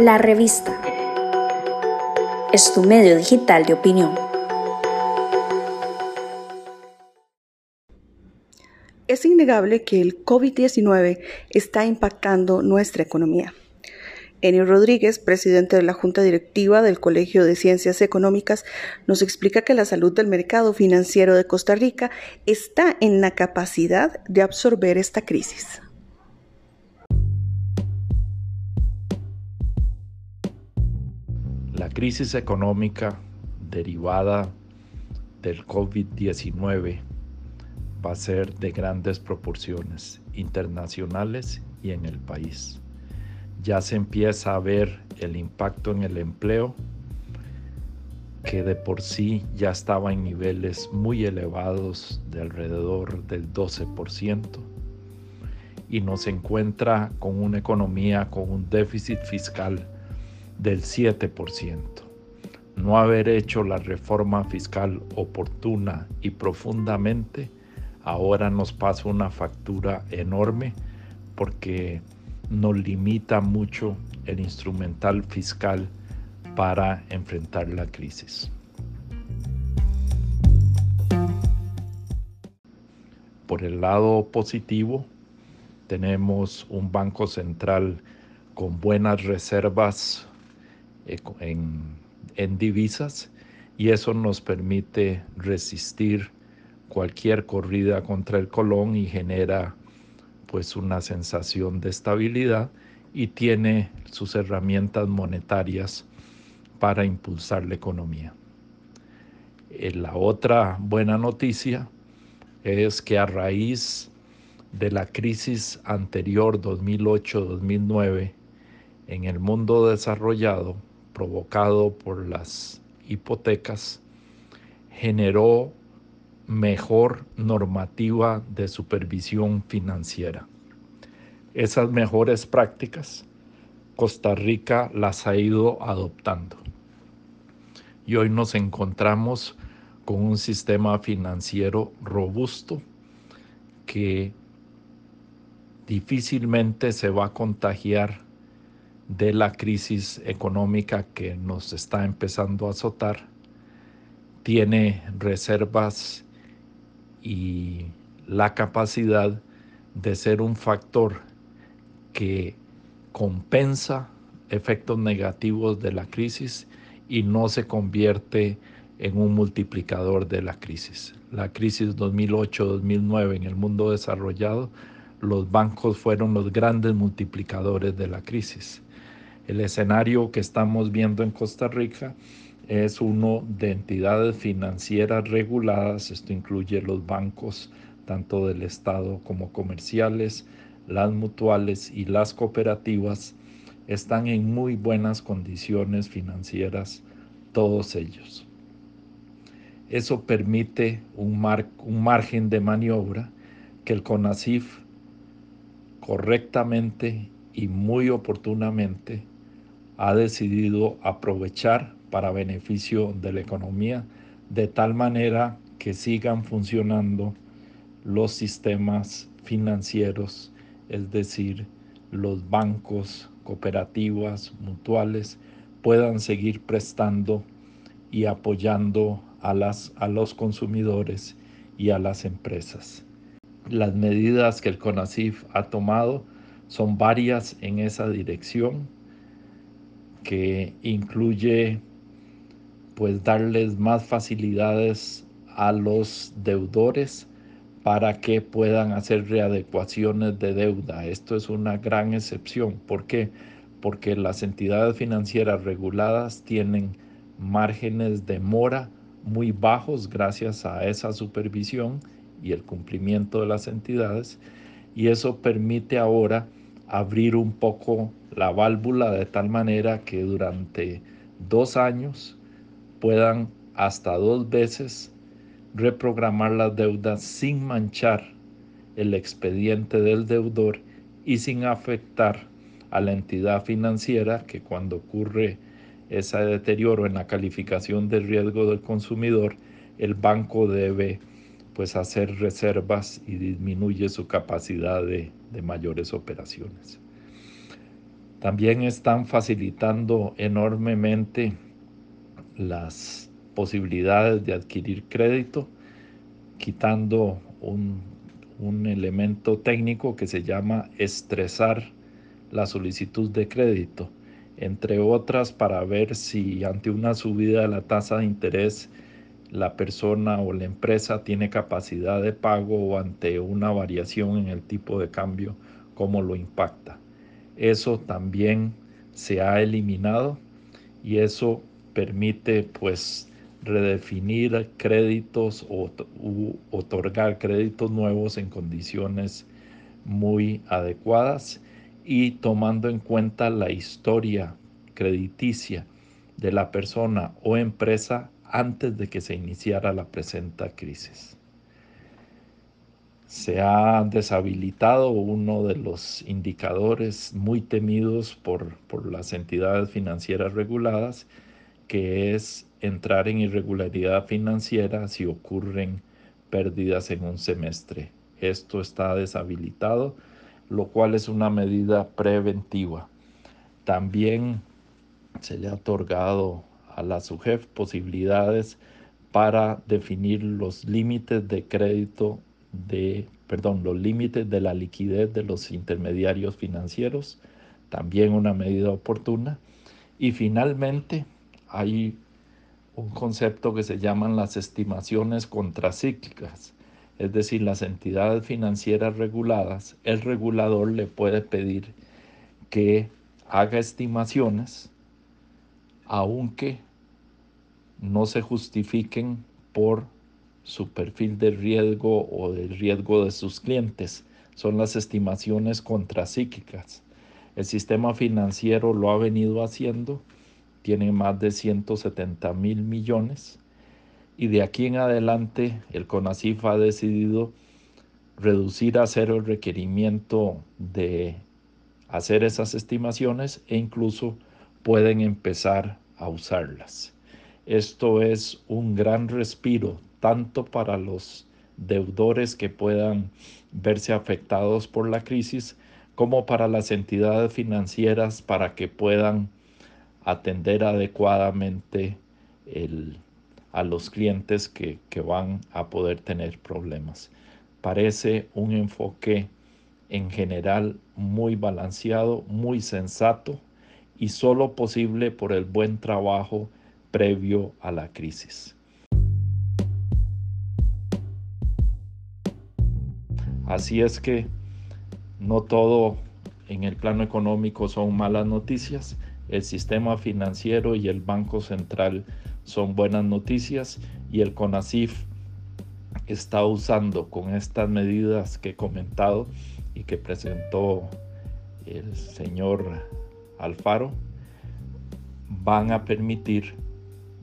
La revista es tu medio digital de opinión. Es innegable que el COVID-19 está impactando nuestra economía. Enio Rodríguez, presidente de la Junta Directiva del Colegio de Ciencias Económicas, nos explica que la salud del mercado financiero de Costa Rica está en la capacidad de absorber esta crisis. La crisis económica derivada del COVID-19 va a ser de grandes proporciones internacionales y en el país. Ya se empieza a ver el impacto en el empleo, que de por sí ya estaba en niveles muy elevados de alrededor del 12%, y nos encuentra con una economía con un déficit fiscal del 7%. No haber hecho la reforma fiscal oportuna y profundamente ahora nos pasa una factura enorme porque nos limita mucho el instrumental fiscal para enfrentar la crisis. Por el lado positivo, tenemos un banco central con buenas reservas eh, en, divisas y eso nos permite resistir cualquier corrida contra el colón y genera pues una sensación de estabilidad y tiene sus herramientas monetarias para impulsar la economía. Eh, la otra buena noticia es que a raíz de la crisis anterior 2008-2009 en el mundo desarrollado, provocado por las hipotecas generó mejor normativa de supervisión financiera. Esas mejores prácticas Costa Rica las ha ido adoptando. Y hoy nos encontramos con un sistema financiero robusto que difícilmente se va a contagiar de la crisis económica que nos está empezando a azotar, tiene reservas y la capacidad de ser un factor que compensa efectos negativos de la crisis y no se convierte en un multiplicador de la crisis. La crisis 2008-2009 en el mundo desarrollado, los bancos fueron los grandes multiplicadores de la crisis. El escenario que estamos viendo en Costa Rica es uno de entidades financieras reguladas, esto incluye los bancos tanto del Estado como comerciales, las mutuales y las cooperativas, están en muy buenas condiciones financieras todos ellos. Eso permite un, margen de maniobra que el CONACIF correctamente y muy oportunamente ha decidido aprovechar para beneficio de la economía, de tal manera que sigan funcionando los sistemas financieros, es decir, los bancos, cooperativas, mutuales, puedan seguir prestando y apoyando a, las, a los consumidores y a las empresas. Las medidas que el CONACIF ha tomado son varias en esa dirección que incluye pues darles más facilidades a los deudores para que puedan hacer readecuaciones de deuda. Esto es una gran excepción. ¿Por qué? Porque las entidades financieras reguladas tienen márgenes de mora muy bajos gracias a esa supervisión y el cumplimiento de las entidades y eso permite ahora abrir un poco la válvula de tal manera que durante dos años puedan hasta dos veces reprogramar las deudas sin manchar el expediente del deudor y sin afectar a la entidad financiera que cuando ocurre ese deterioro en la calificación del riesgo del consumidor, el banco debe pues hacer reservas y disminuye su capacidad de, de mayores operaciones. También están facilitando enormemente las posibilidades de adquirir crédito, quitando un, un elemento técnico que se llama estresar la solicitud de crédito, entre otras para ver si ante una subida de la tasa de interés la persona o la empresa tiene capacidad de pago o ante una variación en el tipo de cambio, cómo lo impacta. Eso también se ha eliminado y eso permite pues redefinir créditos o otorgar créditos nuevos en condiciones muy adecuadas y tomando en cuenta la historia crediticia de la persona o empresa antes de que se iniciara la presente crisis se ha deshabilitado uno de los indicadores muy temidos por, las entidades financieras reguladas, que es entrar en irregularidad financiera si ocurren pérdidas en un semestre. Esto está deshabilitado, lo cual es una medida preventiva. También se le ha otorgado a la SUGEF posibilidades para definir los límites de crédito de, perdón, los límites de la liquidez de los intermediarios financieros, también una medida oportuna. Y finalmente hay un concepto que se llaman las estimaciones contracíclicas, es decir, las entidades financieras reguladas, el regulador le puede pedir que haga estimaciones aunque no se justifiquen por su perfil de riesgo o del riesgo de sus clientes. Son las estimaciones contracíclicas. El sistema financiero lo ha venido haciendo, tiene más de 170 mil millones y de aquí en adelante el CONACIF ha decidido reducir a cero el requerimiento de hacer esas estimaciones e incluso pueden empezar a usarlas. Esto es un gran respiro tanto para los deudores que puedan verse afectados por la crisis, como para las entidades financieras para que puedan atender adecuadamente a los clientes que, que van a poder tener problemas. Parece un enfoque en general muy balanceado, muy sensato y solo posible por el buen trabajo previo a la crisis. Así es que no todo en el plano económico son malas noticias. El sistema financiero y el Banco Central son buenas noticias y el CONACIF está usando con estas medidas que he comentado y que presentó el señor Alfaro, van a permitir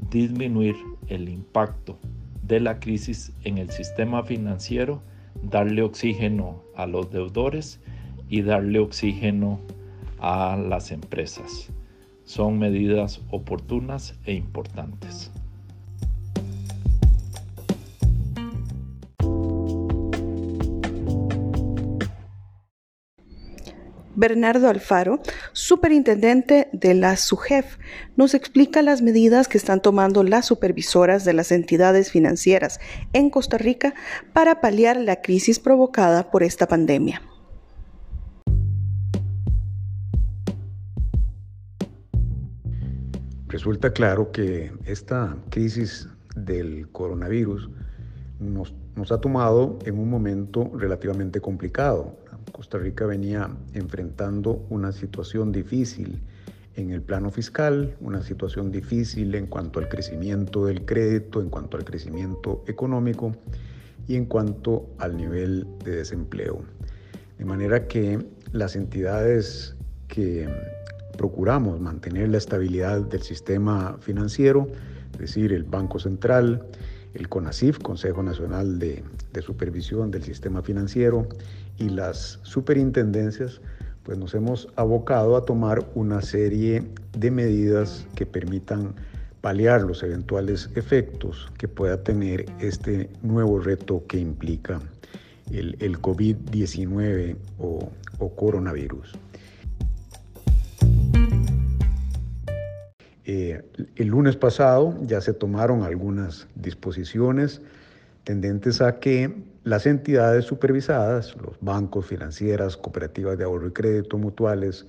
disminuir el impacto de la crisis en el sistema financiero darle oxígeno a los deudores y darle oxígeno a las empresas. Son medidas oportunas e importantes. Bernardo Alfaro, superintendente de la SUGEF, nos explica las medidas que están tomando las supervisoras de las entidades financieras en Costa Rica para paliar la crisis provocada por esta pandemia. Resulta claro que esta crisis del coronavirus nos, nos ha tomado en un momento relativamente complicado Costa Rica venía enfrentando una situación difícil en el plano fiscal, una situación difícil en cuanto al crecimiento del crédito, en cuanto al crecimiento económico y en cuanto al nivel de desempleo. De manera que las entidades que procuramos mantener la estabilidad del sistema financiero, es decir, el Banco Central, el CONACIF, Consejo Nacional de, de Supervisión del Sistema Financiero, y las superintendencias, pues nos hemos abocado a tomar una serie de medidas que permitan paliar los eventuales efectos que pueda tener este nuevo reto que implica el, COVID-19 o, o coronavirus. Eh, el lunes pasado ya se tomaron algunas disposiciones tendentes a que las entidades supervisadas, los bancos, financieras, cooperativas de ahorro y crédito, mutuales,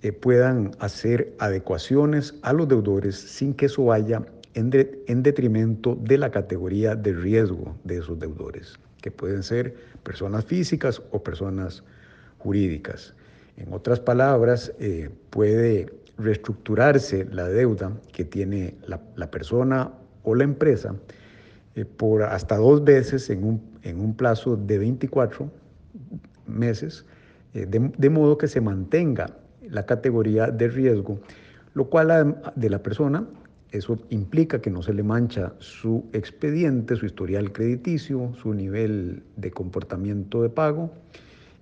eh, puedan hacer adecuaciones a los deudores sin que eso vaya en, en detrimento de la categoría de riesgo de esos deudores, que pueden ser personas físicas o personas jurídicas. En otras palabras, eh, puede reestructurarse la deuda que tiene la, persona o la empresa eh, por hasta dos veces en un, en un plazo de 24 meses, eh, de, modo que se mantenga la categoría de riesgo, lo cual de la persona, eso implica que no se le mancha su expediente, su historial crediticio, su nivel de comportamiento de pago,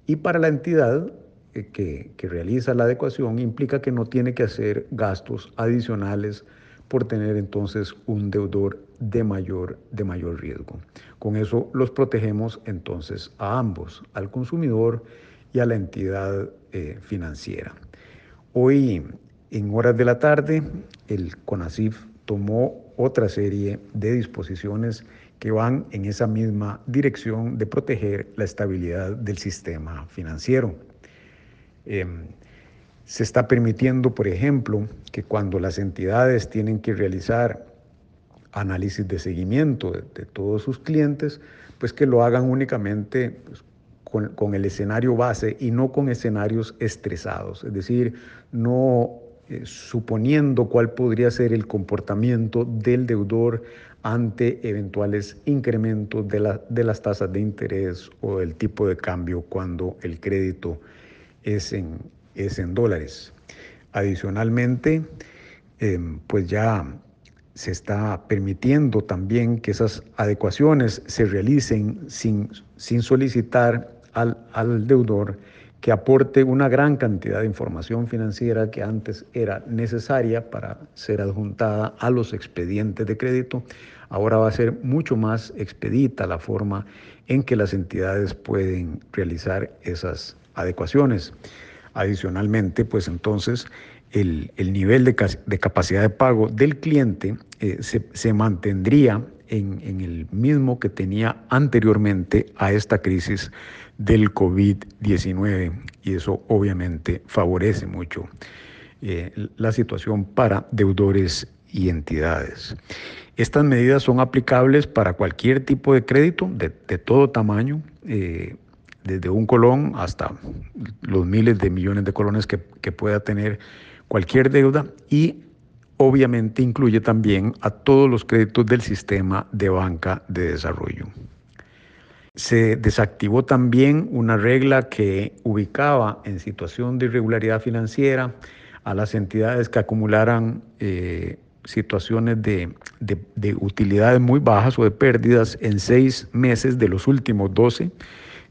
y para la entidad que, realiza la adecuación implica que no tiene que hacer gastos adicionales por tener entonces un deudor de mayor, de mayor riesgo. Con eso los protegemos entonces a ambos, al consumidor y a la entidad eh, financiera. Hoy, en horas de la tarde, el CONACIF tomó otra serie de disposiciones que van en esa misma dirección de proteger la estabilidad del sistema financiero. Em, se está permitiendo, por ejemplo, que cuando las entidades tienen que realizar análisis de seguimiento de, todos sus clientes, pues que lo hagan únicamente pues, con, el escenario base y no con escenarios estresados, es decir, no eh, suponiendo cuál podría ser el comportamiento del deudor ante eventuales incrementos de, de las tasas de interés o del tipo de cambio cuando el crédito es en, es en dólares. Adicionalmente, em, pues ya se está permitiendo también que esas adecuaciones se realicen sin, sin solicitar al, al, deudor que aporte una gran cantidad de información financiera que antes era necesaria para ser adjuntada a los expedientes de crédito. Ahora va a ser mucho más expedita la forma en que las entidades pueden realizar esas adecuaciones. Adicionalmente, pues entonces el, nivel de, capacidad de pago del cliente eh, se, mantendría en, en, el mismo que tenía anteriormente a esta crisis del COVID-19 y eso obviamente favorece mucho eh, la situación para deudores y entidades. Estas medidas son aplicables para cualquier tipo de crédito de, todo tamaño, eh, desde un colón hasta los miles de millones de colones que, pueda tener cualquier deuda y obviamente incluye también a todos los créditos del sistema de banca de desarrollo. Se desactivó también una regla que ubicaba en situación de irregularidad financiera a las entidades que acumularan eh, situaciones de, de, utilidades muy bajas o de pérdidas en seis meses de los últimos 12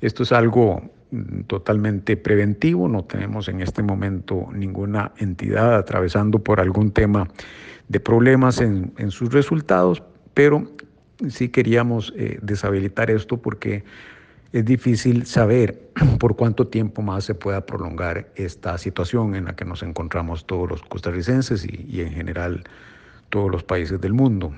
esto es algo mm, totalmente preventivo, no tenemos en este momento ninguna entidad atravesando por algún tema de problemas en, sus resultados, pero sí queríamos eh, deshabilitar esto porque es difícil saber por cuánto tiempo más se pueda prolongar esta situación en la que nos encontramos todos los costarricenses y en general todos los países del mundo.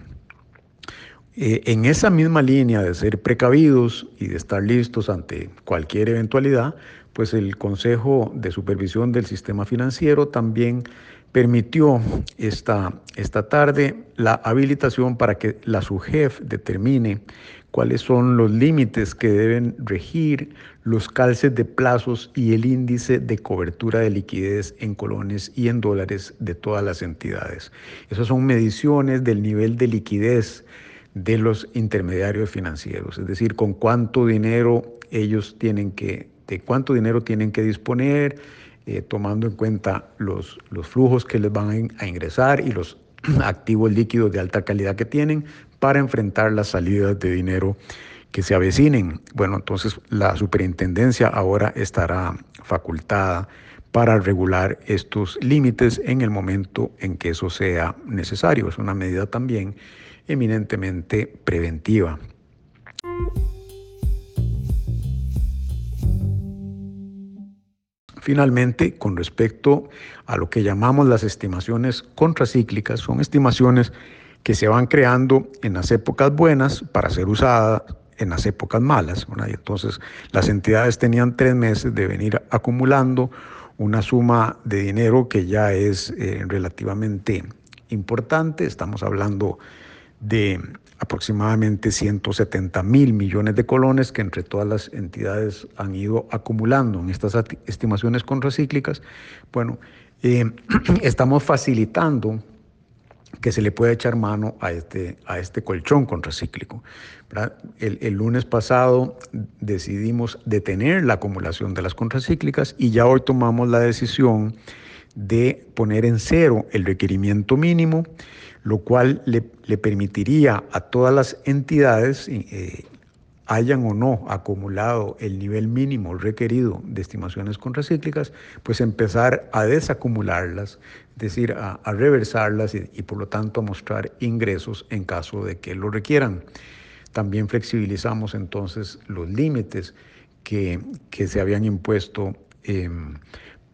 Eh, en esa misma línea de ser precavidos y de estar listos ante cualquier eventualidad, pues el Consejo de Supervisión del Sistema Financiero también permitió esta, esta tarde la habilitación para que la SUGEF determine cuáles son los límites que deben regir los calces de plazos y el índice de cobertura de liquidez en colones y en dólares de todas las entidades. Esas son mediciones del nivel de liquidez de los intermediarios financieros, es decir, con cuánto dinero ellos tienen que, de cuánto dinero tienen que disponer, eh, tomando en cuenta los, los flujos que les van a ingresar y los activos líquidos de alta calidad que tienen para enfrentar las salidas de dinero que se avecinen. Bueno, entonces la superintendencia ahora estará facultada para regular estos límites en el momento en que eso sea necesario. Es una medida también eminentemente preventiva. Finalmente, con respecto a lo que llamamos las estimaciones contracíclicas, son estimaciones que se van creando en las épocas buenas para ser usadas en las épocas malas. Y entonces las entidades tenían tres meses de venir acumulando una suma de dinero que ya es eh, relativamente importante. Estamos hablando de aproximadamente 170 mil millones de colones que entre todas las entidades han ido acumulando en estas estimaciones contracíclicas. Bueno, eh, estamos facilitando que se le pueda echar mano a este, a este colchón contracíclico. El, el, lunes pasado decidimos detener la acumulación de las contracíclicas y ya hoy tomamos la decisión de poner en cero el requerimiento mínimo, lo cual le, permitiría a todas las entidades, eh, hayan o no acumulado el nivel mínimo requerido de estimaciones contracíclicas, pues empezar a desacumularlas, es decir, a, reversarlas y, por lo tanto a mostrar ingresos en caso de que lo requieran. También flexibilizamos entonces los límites que, que se habían impuesto. Eh,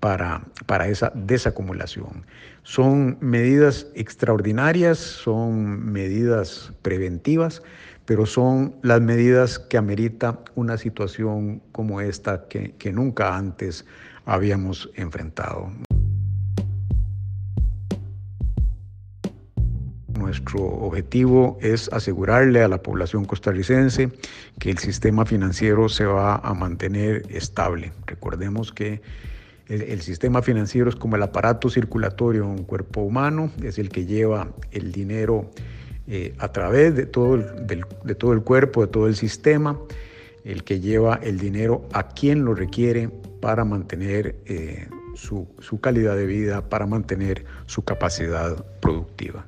para, para esa desacumulación. Son medidas extraordinarias, son medidas preventivas, pero son las medidas que amerita una situación como esta que, que nunca antes habíamos enfrentado. Nuestro objetivo es asegurarle a la población costarricense que el sistema financiero se va a mantener estable. Recordemos que el, sistema financiero es como el aparato circulatorio en un cuerpo humano, es el que lleva el dinero eh, a través de todo, el, de todo el cuerpo, de todo el sistema, el que lleva el dinero a quien lo requiere para mantener eh, su, su calidad de vida, para mantener su capacidad productiva.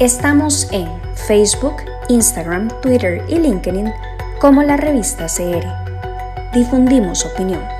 Estamos en Facebook, Instagram, Twitter y LinkedIn como la revista CR. Difundimos opinión.